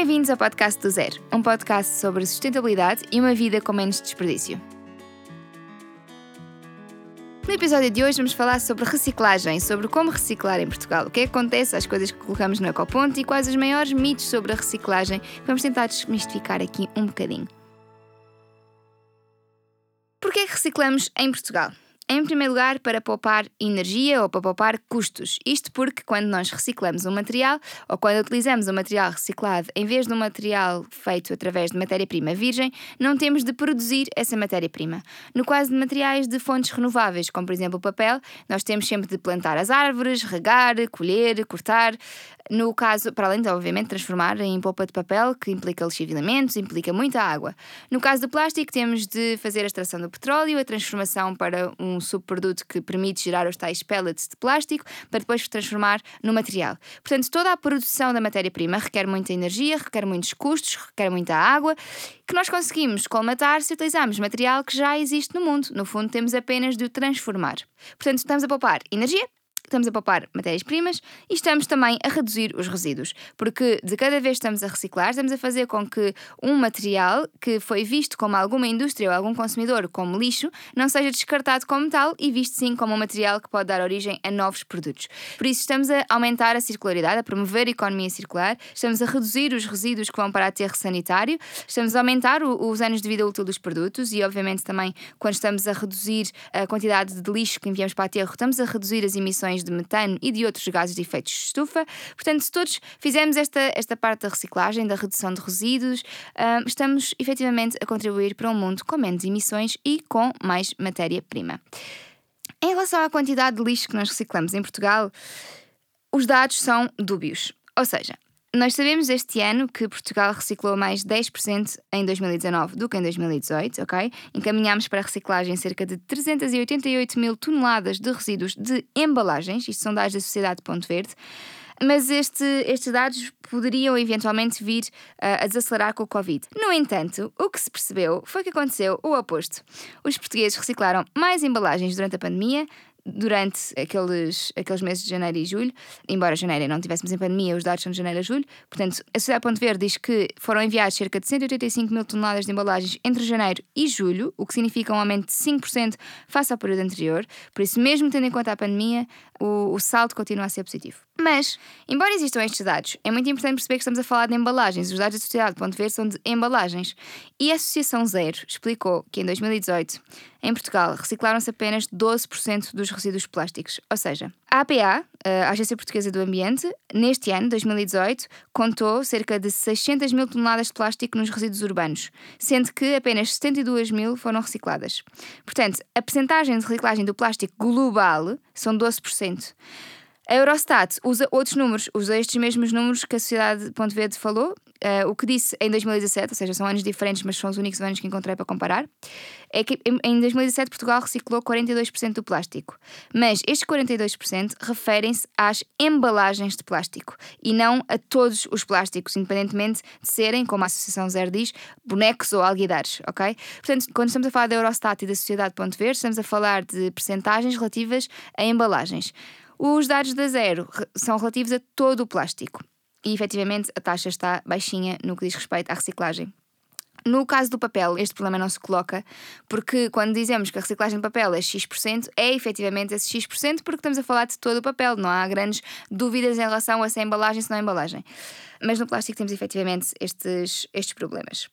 Bem-vindos ao podcast do Zero, um podcast sobre sustentabilidade e uma vida com menos desperdício. No episódio de hoje vamos falar sobre reciclagem, sobre como reciclar em Portugal, o que, é acontece às coisas que colocamos no ecoponto e quais os maiores mitos sobre a reciclagem. Vamos tentar desmistificar aqui um bocadinho. Por que é reciclamos em Portugal? Em primeiro lugar, para poupar energia ou para poupar custos. Isto porque quando nós reciclamos um material ou quando utilizamos um material reciclado em vez de um material feito através de matéria-prima virgem, não temos de produzir essa matéria-prima. No caso de materiais de fontes renováveis, como por exemplo o papel, nós temos sempre de plantar as árvores, regar, colher, cortar. No caso, para além de, obviamente, transformar em polpa de papel, que implica lixiviamentos, implica muita água. No caso do plástico, temos de fazer a extração do petróleo, a transformação para um subproduto que permite gerar os tais pellets de plástico, para depois transformar no material. Portanto, toda a produção da matéria-prima requer muita energia, requer muitos custos, requer muita água, que nós conseguimos colmatar se utilizarmos material que já existe no mundo. No fundo, temos apenas de o transformar. Portanto, estamos a poupar energia, estamos a poupar matérias-primas e estamos também a reduzir os resíduos, porque de cada vez que estamos a reciclar, estamos a fazer com que um material que foi visto como alguma indústria ou algum consumidor como lixo não seja descartado como tal e visto sim como um material que pode dar origem a novos produtos. Por isso, estamos a aumentar a circularidade, a promover a economia circular, estamos a reduzir os resíduos que vão para aterro sanitário, estamos a aumentar os anos de vida útil dos produtos e, obviamente, também quando estamos a reduzir a quantidade de lixo que enviamos para aterro, estamos a reduzir as emissões emissões de metano e de outros gases de efeito de estufa. Portanto, se todos fizermos esta, esta parte da reciclagem, da redução de resíduos, uh, estamos efetivamente a contribuir para um mundo com menos emissões e com mais matéria-prima. Em relação à quantidade de lixo que nós reciclamos em Portugal, os dados são dúbios. Ou seja, nós sabemos este ano que Portugal reciclou mais 10% em 2019 do que em 2018, ok? Encaminhámos para a reciclagem cerca de 388 mil toneladas de resíduos de embalagens, isto são dados da Sociedade Ponto Verde, mas este, estes dados poderiam eventualmente vir uh, a desacelerar com o Covid. No entanto, o que se percebeu foi que aconteceu o oposto. Os portugueses reciclaram mais embalagens durante a pandemia, durante aqueles, aqueles meses de janeiro e julho, embora janeiro não tivéssemos em pandemia, os dados são de janeiro a julho, portanto, a Sociedade Ponto Verde diz que foram enviados cerca de 185 mil toneladas de embalagens entre janeiro e julho, o que significa um aumento de 5% face ao período anterior, por isso, mesmo tendo em conta a pandemia, o, o saldo continua a ser positivo. Mas, embora existam estes dados, é muito importante perceber que estamos a falar de embalagens. Os dados da Sociedade Ponto Verde são de embalagens. E a Associação Zero explicou que em 2018, em Portugal, reciclaram-se apenas 12% dos resíduos plásticos. Ou seja, a APA, a Agência Portuguesa do Ambiente, neste ano, 2018, contou cerca de 600 mil toneladas de plástico nos resíduos urbanos, sendo que apenas 72 mil foram recicladas. Portanto, a percentagem de reciclagem do plástico global são 12%. A Eurostat usa outros números, usa estes mesmos números que a Sociedade Ponto Verde falou, uh, o que disse em 2017, ou seja, são anos diferentes, mas são os únicos anos que encontrei para comparar, é que em 2017 Portugal reciclou 42% do plástico. Mas estes 42% referem-se às embalagens de plástico e não a todos os plásticos, independentemente de serem, como a Associação Zero diz, bonecos ou alguidares, ok? Portanto, quando estamos a falar da Eurostat e da Sociedade Ponto Verde, estamos a falar de percentagens relativas a embalagens. Os dados da zero são relativos a todo o plástico e efetivamente a taxa está baixinha no que diz respeito à reciclagem. No caso do papel, este problema não se coloca, porque quando dizemos que a reciclagem de papel é X%, é efetivamente esse X%, porque estamos a falar de todo o papel, não há grandes dúvidas em relação a se é embalagem, se não é embalagem. Mas no plástico temos efetivamente estes, estes problemas.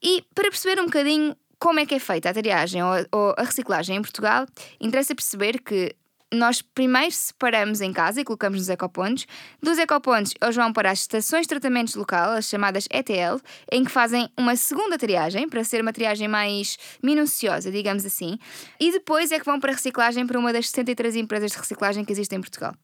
E para perceber um bocadinho como é que é feita a triagem ou, a reciclagem em Portugal, interessa perceber que nós primeiro separamos em casa e colocamos nos ecopontos. Dos ecopontos, eles vão para as estações de tratamento local, as chamadas ETL, em que fazem uma segunda triagem, para ser uma triagem mais minuciosa, digamos assim. E depois é que vão para a reciclagem para uma das 63 empresas de reciclagem que existem em Portugal.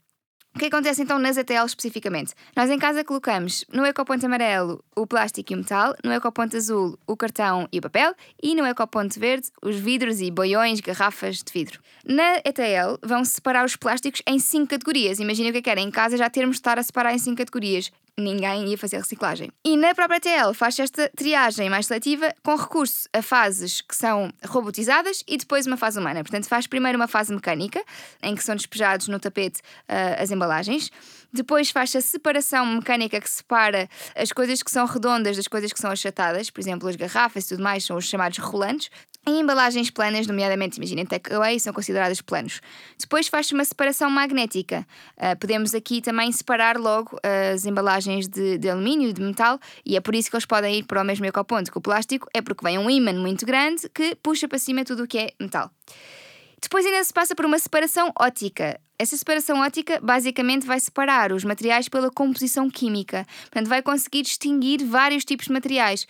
O que acontece então nas ATL especificamente? Nós em casa colocamos no ecoponto amarelo o plástico e o metal, no ecoponto azul o cartão e o papel e no ecoponto verde os vidros e boiões, garrafas de vidro. Na ETL vão separar os plásticos em cinco categorias. Imaginem o que é que era em casa já termos de estar a separar em cinco categorias. Ninguém ia fazer reciclagem. E na própria TL faz esta triagem mais seletiva com recurso a fases que são robotizadas e depois uma fase humana. Portanto, faz primeiro uma fase mecânica, em que são despejados no tapete uh, as embalagens. Depois faz a separação mecânica que separa as coisas que são redondas das coisas que são achatadas, por exemplo, as garrafas e tudo mais são os chamados rolantes. Em embalagens planas, nomeadamente, imaginem, takeaway, são consideradas planos. Depois faz-se uma separação magnética. Uh, podemos aqui também separar logo as embalagens de, de alumínio de metal, e é por isso que eles podem ir para o mesmo ecoponto que o plástico, é porque vem um ímã muito grande que puxa para cima tudo o que é metal. Depois ainda se passa por uma separação ótica. Essa separação ótica basicamente vai separar os materiais pela composição química. Portanto, vai conseguir distinguir vários tipos de materiais.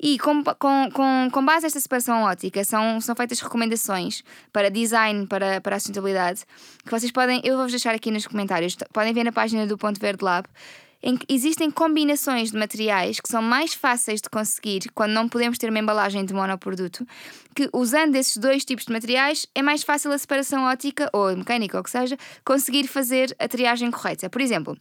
E com, com, com, com base nesta separação ótica, são, são feitas recomendações para design, para, para a sustentabilidade, que vocês podem, eu vou-vos deixar aqui nos comentários, podem ver na página do Ponto Verde Lab em que existem combinações de materiais que são mais fáceis de conseguir quando não podemos ter uma embalagem de monoproduto, que usando esses dois tipos de materiais é mais fácil a separação ótica ou mecânica ou que seja, conseguir fazer a triagem correta. Por exemplo,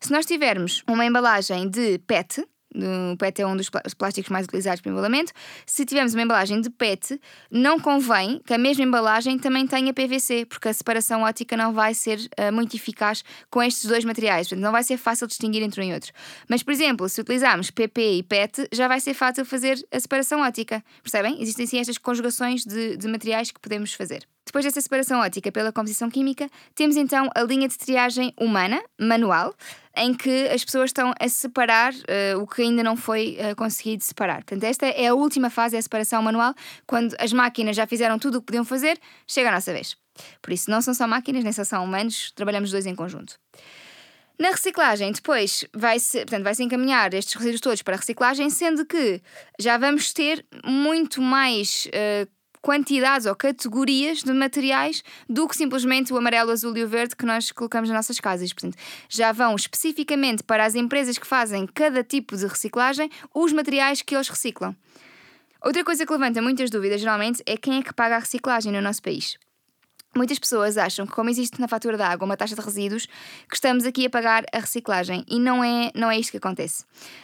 se nós tivermos uma embalagem de PET, o PET é um dos plásticos mais utilizados para embalamento. Se tivermos uma embalagem de PET, não convém que a mesma embalagem também tenha PVC, porque a separação ótica não vai ser uh, muito eficaz com estes dois materiais. Portanto, não vai ser fácil distinguir entre um e outro. Mas, por exemplo, se utilizarmos PP e PET, já vai ser fácil fazer a separação ótica. Percebem? Existem sim estas conjugações de, de materiais que podemos fazer. Depois dessa separação ótica pela composição química, temos então a linha de triagem humana, manual, em que as pessoas estão a separar uh, o que ainda não foi uh, conseguido separar. Portanto, esta é a última fase, é a separação manual, quando as máquinas já fizeram tudo o que podiam fazer, chega a nossa vez. Por isso, não são só máquinas, nem só são humanos, trabalhamos dois em conjunto. Na reciclagem, depois vai-se vai encaminhar estes resíduos todos para a reciclagem, sendo que já vamos ter muito mais uh, quantidades ou categorias de materiais do que simplesmente o amarelo, o azul e o verde que nós colocamos nas nossas casas. Portanto, já vão especificamente para as empresas que fazem cada tipo de reciclagem os materiais que eles reciclam. Outra coisa que levanta muitas dúvidas, geralmente, é quem é que paga a reciclagem no nosso país. Muitas pessoas acham que, como existe na fatura da água uma taxa de resíduos, que estamos aqui a pagar a reciclagem. E não é, não é isto que acontece.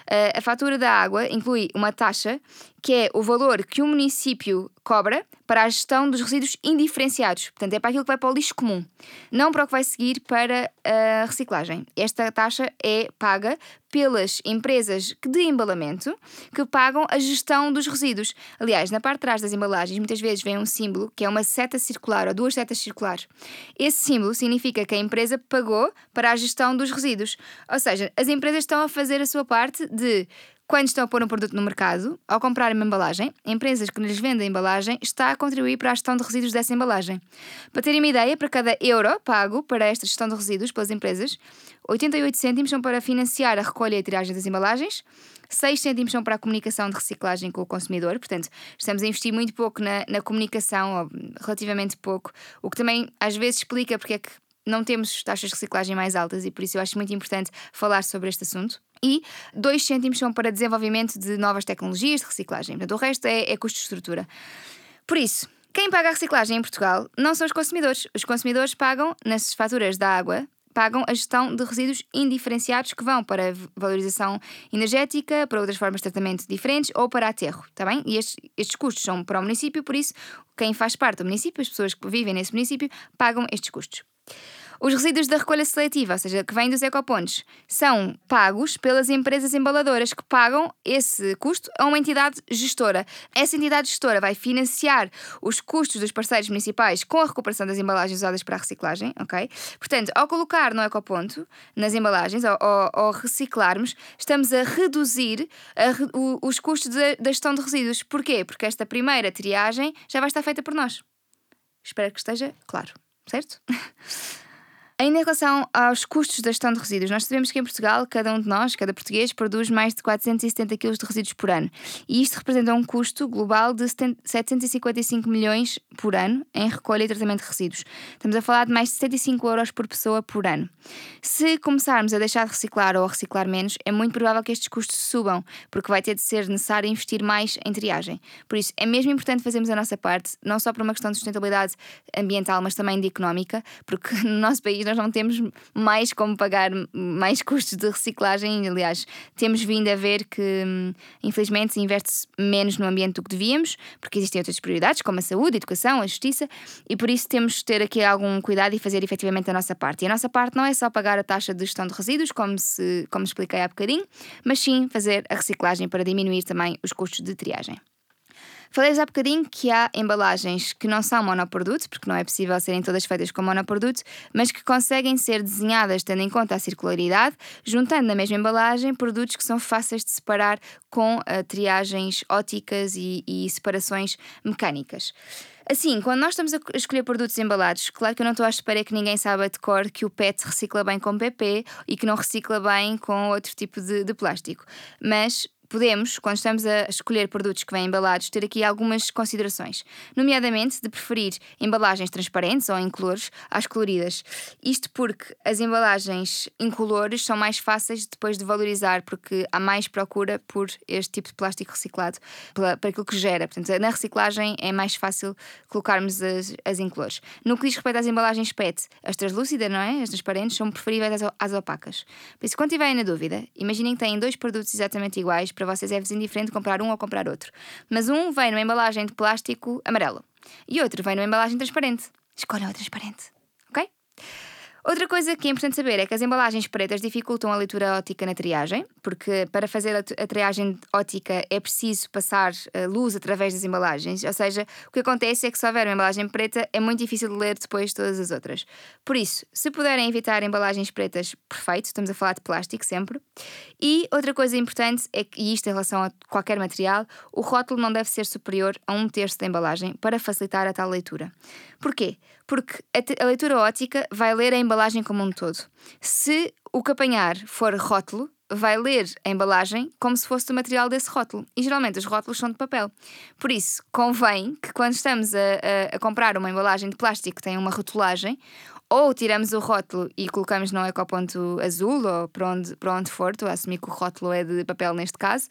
Uh, a fatura da água inclui uma taxa que é o valor que o município cobra para a gestão dos resíduos indiferenciados. Portanto, é para aquilo que vai para o lixo comum, não para o que vai seguir para a reciclagem. Esta taxa é paga pelas empresas de embalamento que pagam a gestão dos resíduos. Aliás, na parte de trás das embalagens, muitas vezes vem um símbolo que é uma seta circular ou duas setas circulares. Esse símbolo significa que a empresa pagou para a gestão dos resíduos. Ou seja, as empresas estão a fazer a sua parte de quando estão a pôr um produto no mercado, ao comprar uma embalagem, empresas que lhes vendem a embalagem está a contribuir para a gestão de resíduos dessa embalagem. Para terem uma ideia, para cada euro pago para esta gestão de resíduos pelas empresas, 88 cêntimos são para financiar a recolha e a tiragem das embalagens, 6 cêntimos são para a comunicação de reciclagem com o consumidor, portanto, estamos a investir muito pouco na, na comunicação, relativamente pouco, o que também às vezes explica porque é que não temos taxas de reciclagem mais altas e por isso eu acho muito importante falar sobre este assunto. E 2 cêntimos são para desenvolvimento de novas tecnologias de reciclagem. Portanto, o resto é, é custo de estrutura. Por isso, quem paga a reciclagem em Portugal não são os consumidores. Os consumidores pagam, nas faturas da água, pagam a gestão de resíduos indiferenciados que vão para valorização energética, para outras formas de tratamento diferentes ou para aterro, está bem? E estes, estes custos são para o município, por isso, quem faz parte do município, as pessoas que vivem nesse município, pagam estes custos. Os resíduos da recolha seletiva, ou seja, que vêm dos ecopontos, são pagos pelas empresas embaladoras que pagam esse custo a uma entidade gestora. Essa entidade gestora vai financiar os custos dos parceiros municipais com a recuperação das embalagens usadas para a reciclagem, ok? Portanto, ao colocar no ecoponto, nas embalagens, ou, ao, reciclarmos, estamos a reduzir a, o, os custos da, da gestão de resíduos. Porquê? Porque esta primeira triagem já vai estar feita por nós. Espero que esteja claro, certo? Ainda em relação aos custos da gestão de resíduos, nós sabemos que em Portugal, cada um de nós, cada português, produz mais de 470 kg de resíduos por ano. E isto representa um custo global de 755 milhões por ano em recolha e tratamento de resíduos. Estamos a falar de mais de 75 euros por pessoa por ano. Se começarmos a deixar de reciclar ou a reciclar menos, é muito provável que estes custos subam, porque vai ter de ser necessário investir mais em triagem. Por isso, é mesmo importante fazermos a nossa parte, não só por uma questão de sustentabilidade ambiental, mas também de económica, porque no nosso país nós não temos mais como pagar mais custos de reciclagem. Aliás, temos vindo a ver que, infelizmente, se investe menos no ambiente do que devíamos, porque existem outras prioridades, como a saúde, a educação, a justiça, e por isso temos de ter aqui algum cuidado e fazer efetivamente a nossa parte. E a nossa parte não é só pagar a taxa de gestão de resíduos, como, se, como expliquei há bocadinho, mas sim fazer a reciclagem para diminuir também os custos de triagem. Falei há bocadinho que há embalagens que não são monoproduto, porque não é possível serem todas feitas com monoproduto, mas que conseguem ser desenhadas tendo em conta a circularidade, juntando na mesma embalagem produtos que são fáceis de separar com uh, triagens óticas e, e separações mecânicas. Assim, quando nós estamos a escolher produtos embalados, claro que eu não estou à espera que ninguém saiba de cor que o PET recicla bem com PP e que não recicla bem com outro tipo de, de plástico. Mas podemos, quando estamos a escolher produtos que vêm embalados, ter aqui algumas considerações, nomeadamente de preferir embalagens transparentes ou incolores às coloridas. Isto porque as embalagens incolores são mais fáceis depois de valorizar, porque há mais procura por este tipo de plástico reciclado, para, aquilo que gera. Portanto, na reciclagem é mais fácil colocarmos as, as incolores. No que diz respeito às embalagens PET, as translúcidas, não é? As transparentes, são preferíveis às opacas. Por isso, quando estiverem na dúvida, imaginem que têm dois produtos exatamente iguais para vocês é indiferente comprar um ou comprar outro. Mas um vem numa embalagem de plástico amarelo e outro vem numa embalagem transparente. Escolham a transparente, ok? Outra coisa que é importante saber é que as embalagens pretas dificultam a leitura ótica na triagem, porque para fazer a triagem ótica é preciso passar eh, luz através das embalagens, ou seja, o que acontece é que se houver uma embalagem preta é muito difícil de ler depois todas as outras. Por isso, se puderem evitar embalagens pretas, perfeito, estamos a falar de plástico sempre. E outra coisa importante é que, e isto em relação a qualquer material, o rótulo não deve ser superior a um terço da embalagem para facilitar a tal leitura. Porquê? Porque a, leitura ótica vai ler a embalagem como um todo. Se o que apanhar for rótulo, vai ler a embalagem como se fosse do material desse rótulo. E geralmente os rótulos são de papel. Por isso, convém que quando estamos a, a, a comprar uma embalagem de plástico que tem uma rotulagem, ou tiramos o rótulo e colocamos no ecoponto azul ou para onde, para onde for, estou a assumir que o rótulo é de papel neste caso,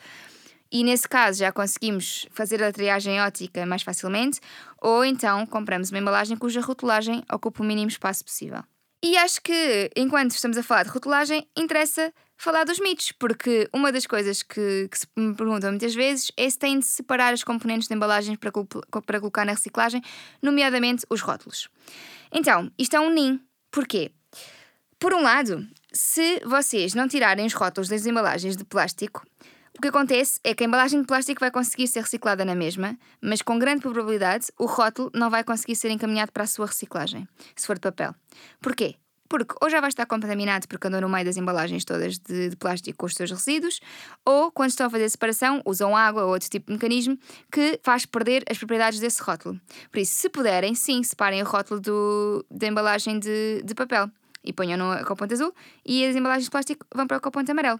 e nesse caso já conseguimos fazer a triagem ótica mais facilmente, ou então compramos uma embalagem cuja rotulagem ocupa o mínimo espaço possível. E acho que, enquanto estamos a falar de rotulagem, interessa falar dos mitos, porque uma das coisas que, que se me perguntam muitas vezes é se tem de separar os componentes de embalagens para, para colocar na reciclagem, nomeadamente os rótulos. Então, isto é um NIM. Porquê? Por um lado, se vocês não tirarem os rótulos das embalagens de plástico, que acontece é que a embalagem de plástico vai conseguir ser reciclada na mesma, mas com grande probabilidade o rótulo não vai conseguir ser encaminhado para a sua reciclagem, se for de papel. Porquê? Porque ou já vai estar contaminado porque andou no meio das embalagens todas de, de, plástico com os seus resíduos, ou quando estão a fazer separação, usam água ou outro tipo de mecanismo que faz perder as propriedades desse rótulo. Por isso, se puderem, sim, separem o rótulo do, da embalagem de, de papel e ponham no ecoponto azul e as embalagens de plástico vão para o ecoponto amarelo.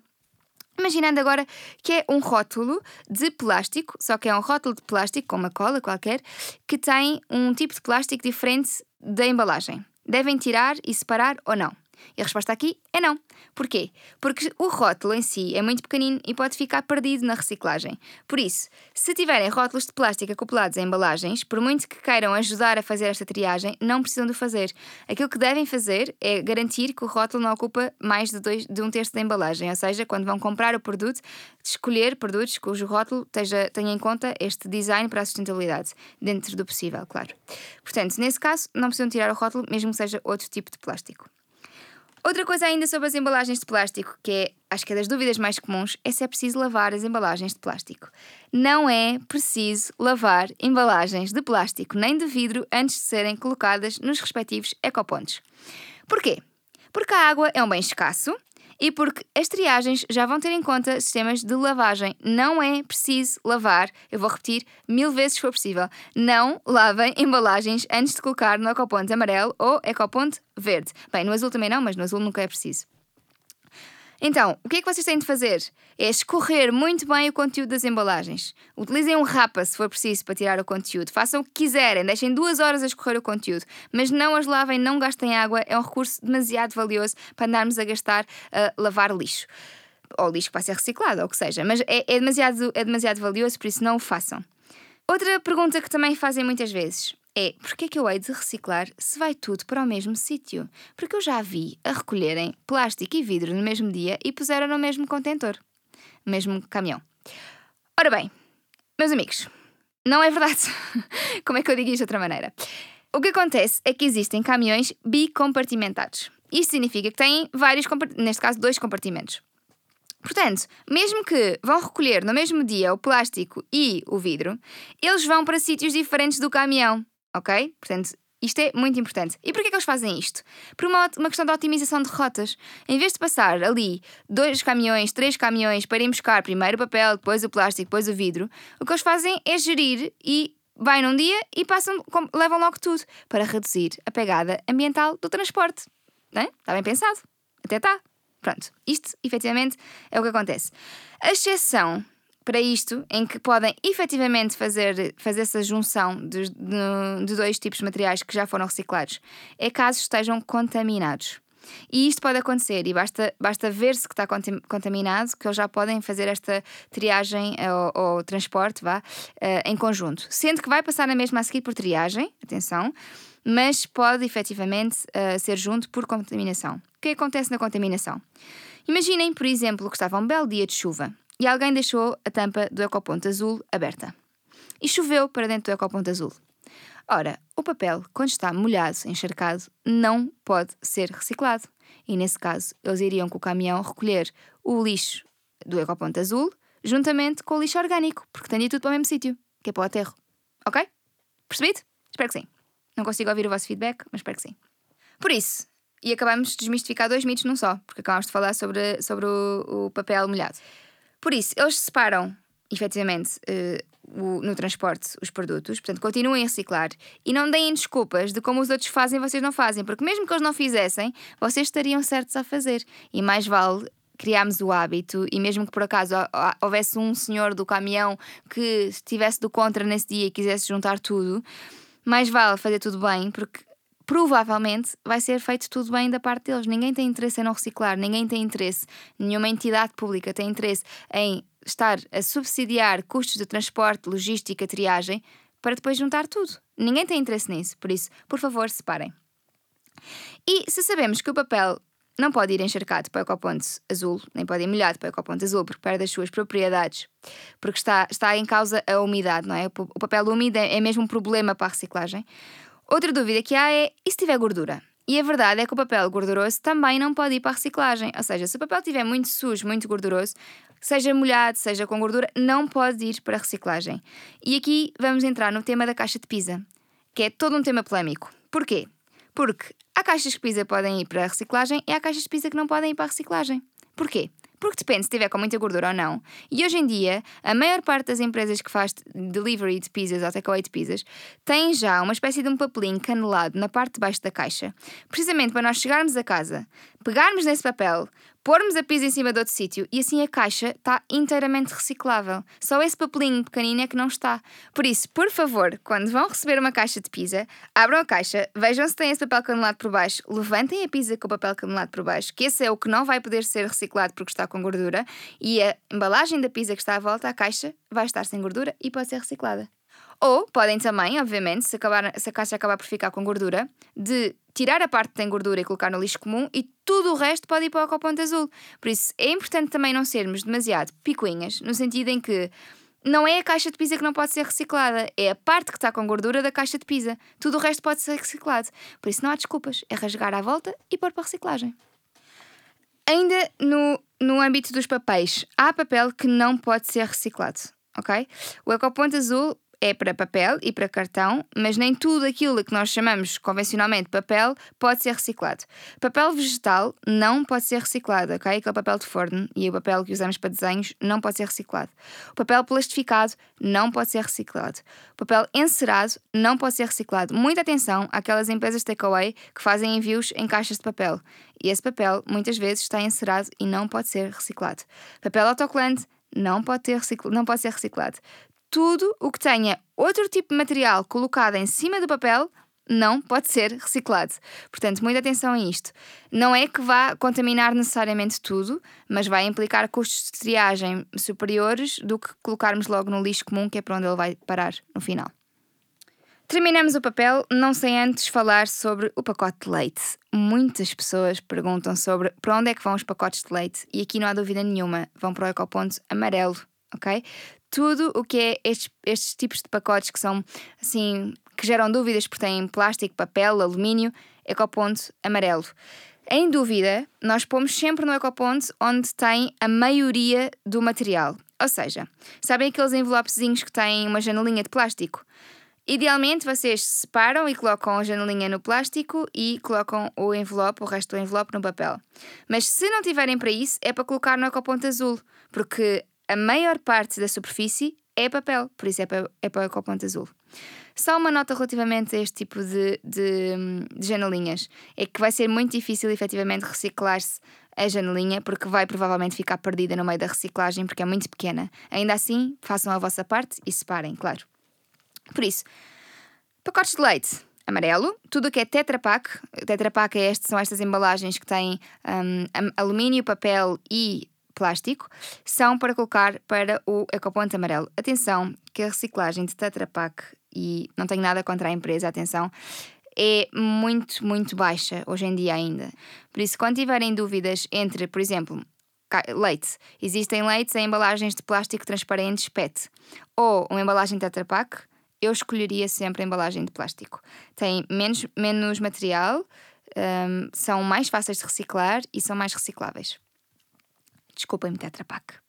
Imaginando agora que é um rótulo de plástico, só que é um rótulo de plástico, com uma cola qualquer, que tem um tipo de plástico diferente da embalagem. Devem tirar e separar ou não? E a resposta aqui é não. Porquê? Porque o rótulo em si é muito pequenino e pode ficar perdido na reciclagem. Por isso, se tiverem rótulos de plástico acoplados a embalagens, por muito que queiram ajudar a fazer esta triagem, não precisam de fazer. Aquilo que devem fazer é garantir que o rótulo não ocupa mais de, dois, de um terço da embalagem, ou seja, quando vão comprar o produto, escolher produtos cujo rótulo esteja, tenha em conta este design para a sustentabilidade, dentro do possível, claro. Portanto, nesse caso, não precisam tirar o rótulo, mesmo que seja outro tipo de plástico. Outra coisa ainda sobre as embalagens de plástico, que é, acho que é das dúvidas mais comuns, é se é preciso lavar as embalagens de plástico. Não é preciso lavar embalagens de plástico nem de vidro antes de serem colocadas nos respectivos ecopontos. Porquê? Porque a água é um bem escasso e porque as triagens já vão ter em conta sistemas de lavagem. Não é preciso lavar, eu vou repetir mil vezes se for possível. Não lavem embalagens antes de colocar no ecoponto amarelo ou ecoponto verde. Bem, no azul também não, mas no azul nunca é preciso. Então, o que é que vocês têm de fazer? É escorrer muito bem o conteúdo das embalagens. Utilizem um rapa se for preciso para tirar o conteúdo. Façam o que quiserem, deixem duas horas a escorrer o conteúdo, mas não as lavem, não gastem água. É um recurso demasiado valioso para andarmos a gastar a lavar lixo. Ou lixo que vai ser reciclado, ou o que seja. Mas é, é, demasiado, é demasiado valioso, por isso não o façam. Outra pergunta que também fazem muitas vezes é porque é que eu hei de reciclar se vai tudo para o mesmo sítio? Porque eu já vi a recolherem plástico e vidro no mesmo dia e puseram no mesmo contentor, mesmo caminhão. Ora bem, meus amigos, não é verdade. Como é que eu digo isto de outra maneira? O que acontece é que existem caminhões bicompartimentados. Isto significa que têm vários, neste caso, dois compartimentos. Portanto, mesmo que vão recolher no mesmo dia o plástico e o vidro, eles vão para sítios diferentes do caminhão, ok? Portanto, isto é muito importante. E porquê que eles fazem isto? Por uma, uma questão de otimização de rotas. Em vez de passar ali dois caminhões, três caminhões para ir buscar primeiro o papel, depois o plástico, depois o vidro, o que eles fazem é gerir e vai num dia e passam, levam logo tudo para reduzir a pegada ambiental do transporte. Não é? Está bem pensado. Até está. Pronto. Isto, efetivamente, é o que acontece. A exceção para isto, em que podem efetivamente fazer, fazer essa junção de, de, de dois tipos de materiais que já foram reciclados, é caso estejam contaminados. E isto pode acontecer, e basta, basta ver-se que está contaminado, que eles já podem fazer esta triagem ou, ou transporte vá, uh, em conjunto. Sendo que vai passar na mesma a seguir por triagem, atenção, mas pode efetivamente uh, ser junto por contaminação. O que acontece na contaminação? Imaginem, por exemplo, que estava um belo dia de chuva e alguém deixou a tampa do ecoponto azul aberta. E choveu para dentro do ecoponto azul. Ora, o papel, quando está molhado, encharcado, não pode ser reciclado. E nesse caso, eles iriam com o caminhão recolher o lixo do ecoponto azul juntamente com o lixo orgânico, porque tem de ir tudo para o mesmo sítio, que é para o aterro. Ok? Percebido? Espero que sim. Não consigo ouvir o vosso feedback, mas espero que sim. Por isso, e acabamos de desmistificar dois mitos num só, porque acabamos de falar sobre, sobre o, o papel molhado. Por isso, eles separam, efetivamente, uh, o, no transporte os produtos, portanto, continuem a reciclar e não deem desculpas de como os outros fazem vocês não fazem, porque mesmo que eles não fizessem, vocês estariam certos a fazer. E mais vale criarmos o hábito e mesmo que por acaso houvesse um senhor do caminhão que estivesse do contra nesse dia e quisesse juntar tudo, mais vale fazer tudo bem, porque provavelmente vai ser feito tudo bem da parte deles. Ninguém tem interesse em não reciclar, ninguém tem interesse, nenhuma entidade pública tem interesse em estar a subsidiar custos de transporte, logística, triagem, para depois juntar tudo. Ninguém tem interesse nisso, por isso, por favor, separem. E se sabemos que o papel não pode ir encharcado para o ecoponto azul, nem pode ir molhado para o ecoponto azul, porque perde as suas propriedades, porque está, está em causa a umidade, não é? O papel úmido é mesmo um problema para a reciclagem. Outra dúvida que há é: e se tiver gordura? E a verdade é que o papel gorduroso também não pode ir para a reciclagem. Ou seja, se o papel estiver muito sujo, muito gorduroso, seja molhado, seja com gordura, não pode ir para a reciclagem. E aqui vamos entrar no tema da caixa de pizza, que é todo um tema polémico. Porquê? Porque há caixas de pizza que podem ir para a reciclagem e há caixas de pizza que não podem ir para a reciclagem. Porquê? Porque depende se tiver com muita gordura ou não. E hoje em dia, a maior parte das empresas que faz delivery de pizzas ou takeaway de pizzas tem já uma espécie de um papelinho canelado na parte de baixo da caixa, precisamente para nós chegarmos a casa, pegarmos nesse papel, pormos a pizza em cima de outro sítio e assim a caixa está inteiramente reciclável. Só esse papelinho pequenino é que não está. Por isso, por favor, quando vão receber uma caixa de pizza, abram a caixa, vejam se tem esse papel canelado por baixo, levantem a pizza com o papel canelado por baixo, que esse é o que não vai poder ser reciclado porque está com gordura, e a embalagem da pizza que está à volta à caixa vai estar sem gordura e pode ser reciclada. Ou podem também, obviamente, se, acabar, se a caixa acabar por ficar com gordura, de tirar a parte que tem gordura e colocar no lixo comum e tudo o resto pode ir para o ecoponto azul. Por isso é importante também não sermos demasiado picuinhas, no sentido em que não é a caixa de pizza que não pode ser reciclada, é a parte que está com gordura da caixa de pizza. Tudo o resto pode ser reciclado. Por isso não há desculpas, é rasgar à volta e pôr para a reciclagem. Ainda no, no âmbito dos papéis, há papel que não pode ser reciclado, ok? O ecoponto azul é para papel e para cartão, mas nem tudo aquilo que nós chamamos convencionalmente papel pode ser reciclado. Papel vegetal não pode ser reciclado, ok? Aquele papel de forno e o papel que usamos para desenhos não pode ser reciclado. O papel plastificado não pode ser reciclado. O papel encerado não pode ser reciclado. Muita atenção àquelas empresas takeaway que fazem envios em caixas de papel. E esse papel muitas vezes está encerado e não pode ser reciclado. Papel autocolante não pode, ter não pode ser reciclado tudo o que tenha outro tipo de material colocado em cima do papel não pode ser reciclado. Portanto, muita atenção a isto. Não é que vá contaminar necessariamente tudo, mas vai implicar custos de triagem superiores do que colocarmos logo no lixo comum, que é para onde ele vai parar no final. Terminamos o papel, não sem antes falar sobre o pacote de leite. Muitas pessoas perguntam sobre para onde é que vão os pacotes de leite e aqui não há dúvida nenhuma, vão para o ecoponto amarelo, ok? Tudo o que é estes, estes tipos de pacotes que são assim, que geram dúvidas porque têm plástico, papel, alumínio, ecoponto amarelo. Em dúvida, nós pomos sempre no ecoponto onde tem a maioria do material. Ou seja, sabem aqueles envelopezinhos que têm uma janelinha de plástico? Idealmente, vocês separam e colocam a janelinha no plástico e colocam o envelope, o resto do envelope, no papel. Mas se não tiverem para isso, é para colocar no ecoponto azul, porque a maior parte da superfície é papel, por isso é para, é para o ecoponto azul. Só uma nota relativamente a este tipo de, de, de janelinhas: é que vai ser muito difícil efetivamente reciclar-se a janelinha, porque vai provavelmente ficar perdida no meio da reciclagem, porque é muito pequena. Ainda assim, façam a vossa parte e separem, claro. Por isso, pacotes de leite amarelo, tudo o que é Tetra Pak. Tetra Pak é este, são estas embalagens que têm um, alumínio, papel e plástico, são para colocar para o ecoponto amarelo. Atenção, que a reciclagem de Tetra Pak, e não tenho nada contra a empresa, atenção, é muito, muito baixa hoje em dia ainda. Por isso, quando tiverem dúvidas entre, por exemplo, leite, existem leites em embalagens de plástico transparentes PET ou uma embalagem Tetra Pak, eu escolheria sempre a embalagem de plástico. Tem menos, menos material, um, são mais fáceis de reciclar e são mais recicláveis. Desculpem-me, Tetra Pak.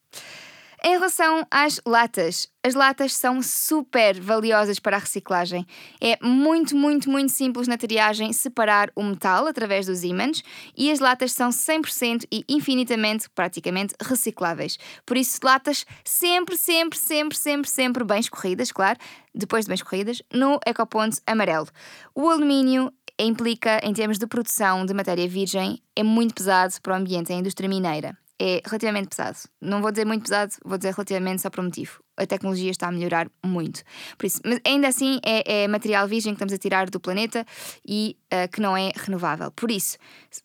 Em relação às latas, as latas são super valiosas para a reciclagem. É muito, muito, muito simples na triagem separar o metal através dos ímãs e as latas são 100% e infinitamente, praticamente, recicláveis. Por isso, latas sempre, sempre, sempre, sempre, sempre bem escorridas, claro, depois de bem escorridas, no ecoponto amarelo. O alumínio implica, em termos de produção de matéria virgem, é muito pesado para o ambiente, é a indústria mineira é relativamente pesado. Não vou dizer muito pesado, vou dizer relativamente só por um motivo. A tecnologia está a melhorar muito. Por isso, mas ainda assim é, é material virgem que estamos a tirar do planeta e uh, que não é renovável. Por isso,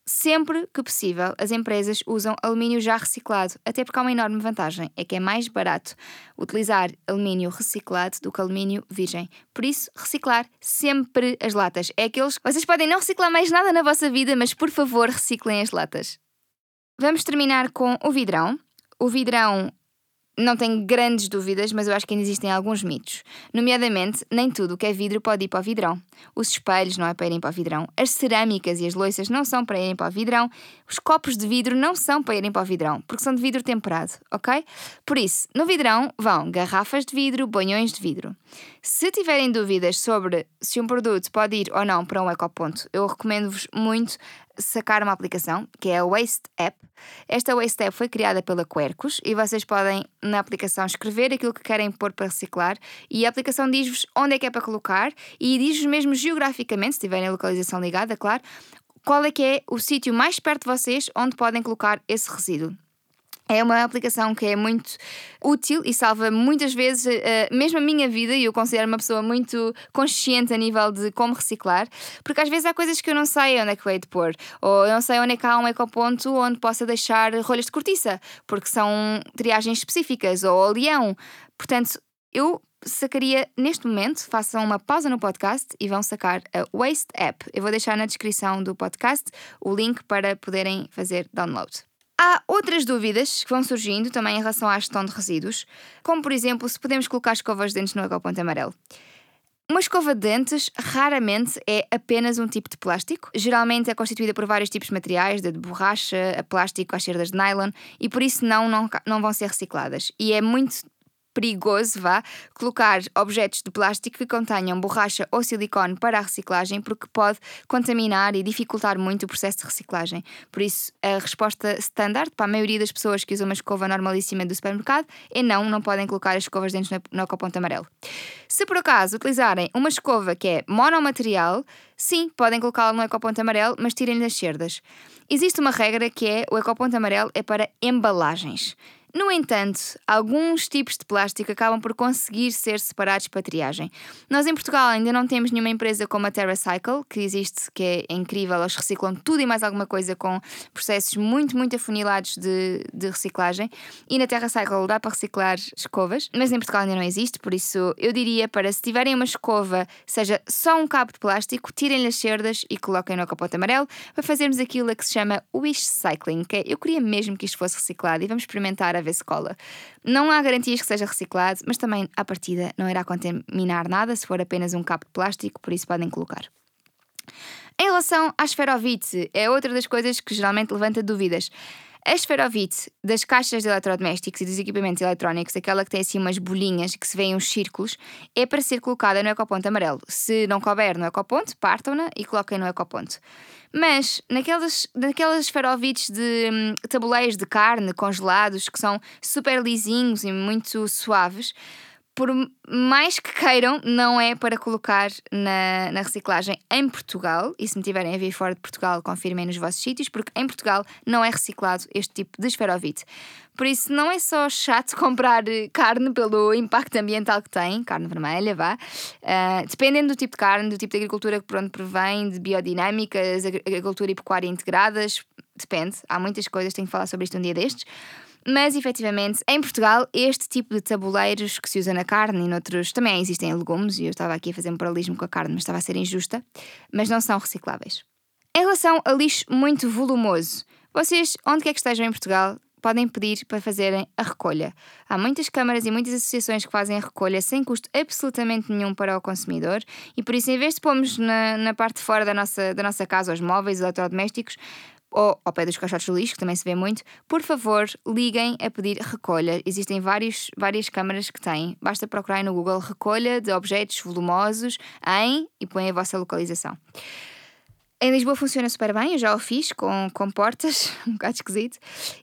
sempre que possível, as empresas usam alumínio já reciclado, até porque há uma enorme vantagem: é que é mais barato utilizar alumínio reciclado do que alumínio virgem. Por isso, reciclar sempre as latas. É aqueles. Vocês podem não reciclar mais nada na vossa vida, mas por favor, reciclem as latas. Vamos terminar com o vidrão. O vidrão não tenho grandes dúvidas, mas eu acho que ainda existem alguns mitos. Nomeadamente, nem tudo o que é vidro pode ir para o vidrão. Os espelhos não é para irem para o vidrão. As cerâmicas e as louças não são para irem para o vidrão. Os copos de vidro não são para irem para o vidrão, porque são de vidro temperado, ok? Por isso, no vidrão vão garrafas de vidro, banhões de vidro. Se tiverem dúvidas sobre se um produto pode ir ou não para um ecoponto, eu recomendo-vos muito sacar uma aplicação que é a Waste App. Esta Waste App foi criada pela Quercus e vocês podem na aplicação escrever aquilo que querem pôr para reciclar e a aplicação diz-vos onde é que é para colocar e diz-vos mesmo geograficamente, se tiverem a localização ligada, claro, qual é que é o sítio mais perto de vocês onde podem colocar esse resíduo. É uma aplicação que é muito útil e salva muitas vezes, uh, mesmo a minha vida, e eu considero uma pessoa muito consciente a nível de como reciclar, porque às vezes há coisas que eu não sei onde é que eu hei de pôr, ou eu não sei onde é que há um ecoponto onde possa deixar rolhas de cortiça, porque são triagens específicas, ou oleão. Portanto, eu sacaria neste momento, façam uma pausa no podcast e vão sacar a Waste App. Eu vou deixar na descrição do podcast o link para poderem fazer download. Há outras dúvidas que vão surgindo também em relação à gestão de resíduos, como por exemplo se podemos colocar escovas de dentes no ecoponto amarelo. Uma escova de dentes raramente é apenas um tipo de plástico. Geralmente é constituída por vários tipos de materiais, de borracha, a plástico, às cerdas de nylon, e por isso não, não, não vão ser recicladas. E é muito perigoso, vá, colocar objetos de plástico que contenham borracha ou silicone para a reciclagem, porque pode contaminar e dificultar muito o processo de reciclagem. Por isso, a resposta standard para a maioria das pessoas que usam uma escova normalíssima do supermercado é não, não podem colocar as escovas dentro no ecoponto amarelo. Se por acaso utilizarem uma escova que é monomaterial, sim, podem colocá-la no ecoponto amarelo, mas tirem-lhe as cerdas. Existe uma regra que é o ecoponto amarelo é para embalagens. No entanto, alguns tipos de plástico acabam por conseguir ser separados para triagem. Nós em Portugal ainda não temos nenhuma empresa como a TerraCycle, que existe, que é incrível, eles reciclam tudo e mais alguma coisa com processos muito, muito afunilados de, de reciclagem. E na TerraCycle dá para reciclar escovas, mas em Portugal ainda não existe, por isso eu diria para se tiverem uma escova, seja só um cabo de plástico, tirem-lhe as cerdas e coloquem no capote amarelo para fazermos aquilo que se chama wish cycling, que é, eu queria mesmo que isto fosse reciclado e vamos experimentar a ver se cola. Não há garantias que seja reciclado, mas também à partida não irá contaminar nada se for apenas um cabo de plástico, por isso podem colocar. Em relação à esferovite, é outra das coisas que geralmente levanta dúvidas. A esferovite das caixas de eletrodomésticos e dos equipamentos eletrónicos, aquela que tem assim umas bolinhas que se vêem uns círculos, é para ser colocada no ecoponto amarelo. Se não couber no ecoponto, partam-na e coloquem no ecoponto. Mas naquelas, naquelas esferovites de hum, tabuleiros de carne congelados que são super lisinhos e muito suaves, por mais que queiram, não é para colocar na, na reciclagem em Portugal. E se me tiverem a vir fora de Portugal, confirmem nos vossos sítios, porque em Portugal não é reciclado este tipo de esferovite. Por isso, não é só chato comprar carne pelo impacto ambiental que tem, carne vermelha, vá. Uh, dependendo do tipo de carne, do tipo de agricultura que por onde provém, de biodinâmicas, agricultura e pecuária integradas, depende. Há muitas coisas, tenho que falar sobre isto um dia destes. Mas efetivamente, em Portugal, este tipo de tabuleiros que se usa na carne e noutros também existem em legumes, e eu estava aqui a fazer um paralelismo com a carne, mas estava a ser injusta, mas não são recicláveis. Em relação a lixo muito volumoso, vocês, onde quer que estejam em Portugal, podem pedir para fazerem a recolha. Há muitas câmaras e muitas associações que fazem a recolha sem custo absolutamente nenhum para o consumidor e por isso, em vez de pormos na, na parte de fora da nossa, da nossa casa os móveis, os eletrodomésticos, ou ao pé dos caixotes de lixo, que também se vê muito, por favor, liguem a pedir recolha. Existem vários, várias câmaras que têm. Basta procurar no Google recolha de objetos volumosos em e põem a vossa localização. Em Lisboa funciona super bem, eu já o fiz com, com portas, um bocado esquisito.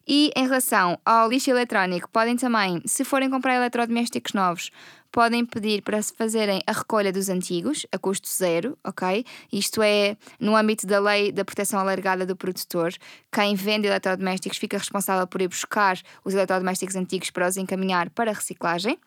E em relação ao lixo eletrónico, podem também, se forem comprar eletrodomésticos novos, podem pedir para se fazerem a recolha dos antigos, a custo zero, ok? Isto é, no âmbito da lei da proteção alargada do produtor, quem vende eletrodomésticos fica responsável por ir buscar os eletrodomésticos antigos para os encaminhar para reciclagem.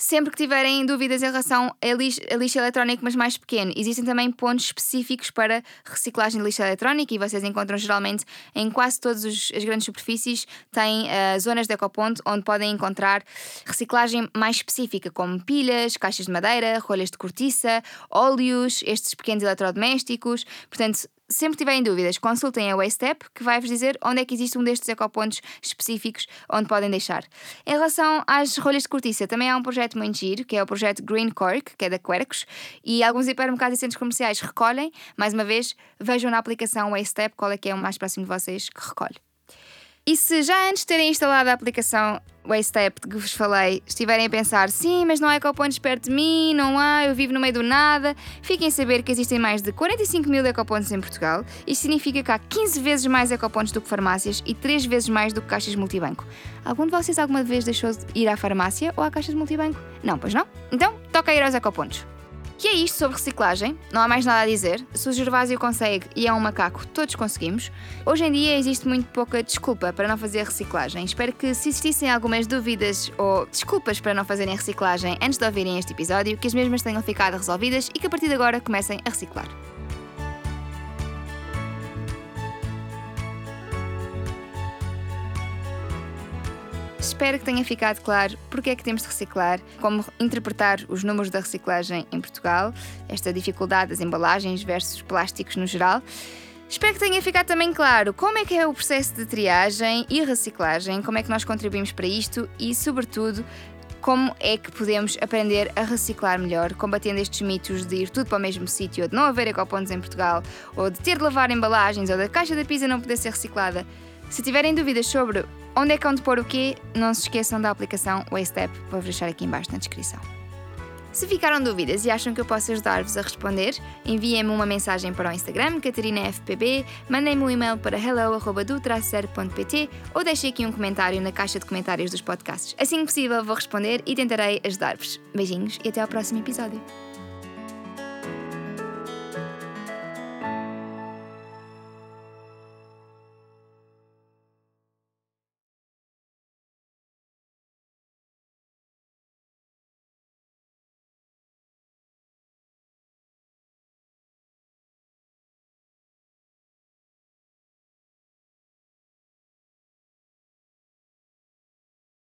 Sempre que tiverem dúvidas em relação a lixo, a lixo eletrónico, mas mais pequeno, existem também pontos específicos para reciclagem de lixo eletrónico e vocês encontram geralmente em quase todas as grandes superfícies, têm uh, zonas de ecoponto onde podem encontrar reciclagem mais específica, como pilhas, caixas de madeira, rolhas de cortiça, óleos, estes pequenos eletrodomésticos. Portanto, sempre tiverem dúvidas, consultem a Wastep, que vai-vos dizer onde é que existe um destes ecopontos específicos onde podem deixar. Em relação às rolhas de cortiça, também há um projeto muito giro, que é o projeto Green Cork, que é da Quercus, e alguns hipermercados e centros comerciais recolhem. Mais uma vez, vejam na aplicação Wastep qual é que é o mais próximo de vocês que recolhe. E se já antes de terem instalado a aplicação Wastep que vos falei estiverem a pensar sim, mas não há ecopontos perto de mim, não há, eu vivo no meio do nada, fiquem a saber que existem mais de 45 mil ecopontos em Portugal. Isto significa que há 15 vezes mais ecopontos do que farmácias e 3 vezes mais do que caixas multibanco. Algum de vocês alguma vez deixou de ir à farmácia ou à caixa de multibanco? Não, pois não? Então, toca ir aos ecopontos. Que é isto sobre reciclagem? Não há mais nada a dizer. Se o Gervásio consegue e é um macaco, todos conseguimos. Hoje em dia existe muito pouca desculpa para não fazer reciclagem. Espero que, se existissem algumas dúvidas ou desculpas para não fazerem reciclagem antes de ouvirem este episódio, que as mesmas tenham ficado resolvidas e que a partir de agora comecem a reciclar. Espero que tenha ficado claro porque é que temos de reciclar, como interpretar os números da reciclagem em Portugal, esta dificuldade das embalagens versus plásticos no geral. Espero que tenha ficado também claro como é que é o processo de triagem e reciclagem, como é que nós contribuímos para isto e, sobretudo, como é que podemos aprender a reciclar melhor, combatendo estes mitos de ir tudo para o mesmo sítio, ou de não haver ecopontos em Portugal, ou de ter de lavar embalagens, ou da caixa da pizza não poder ser reciclada. Se tiverem dúvidas sobre onde é que onde pôr o quê, não se esqueçam da aplicação Wastep, vou deixar aqui embaixo na descrição. Se ficaram dúvidas e acham que eu posso ajudar-vos a responder, enviem-me uma mensagem para o Instagram, CatarinaFPB, mandem-me um e-mail para hello.do-pt ou deixem aqui um comentário na caixa de comentários dos podcasts. Assim que possível vou responder e tentarei ajudar-vos. Beijinhos e até ao próximo episódio.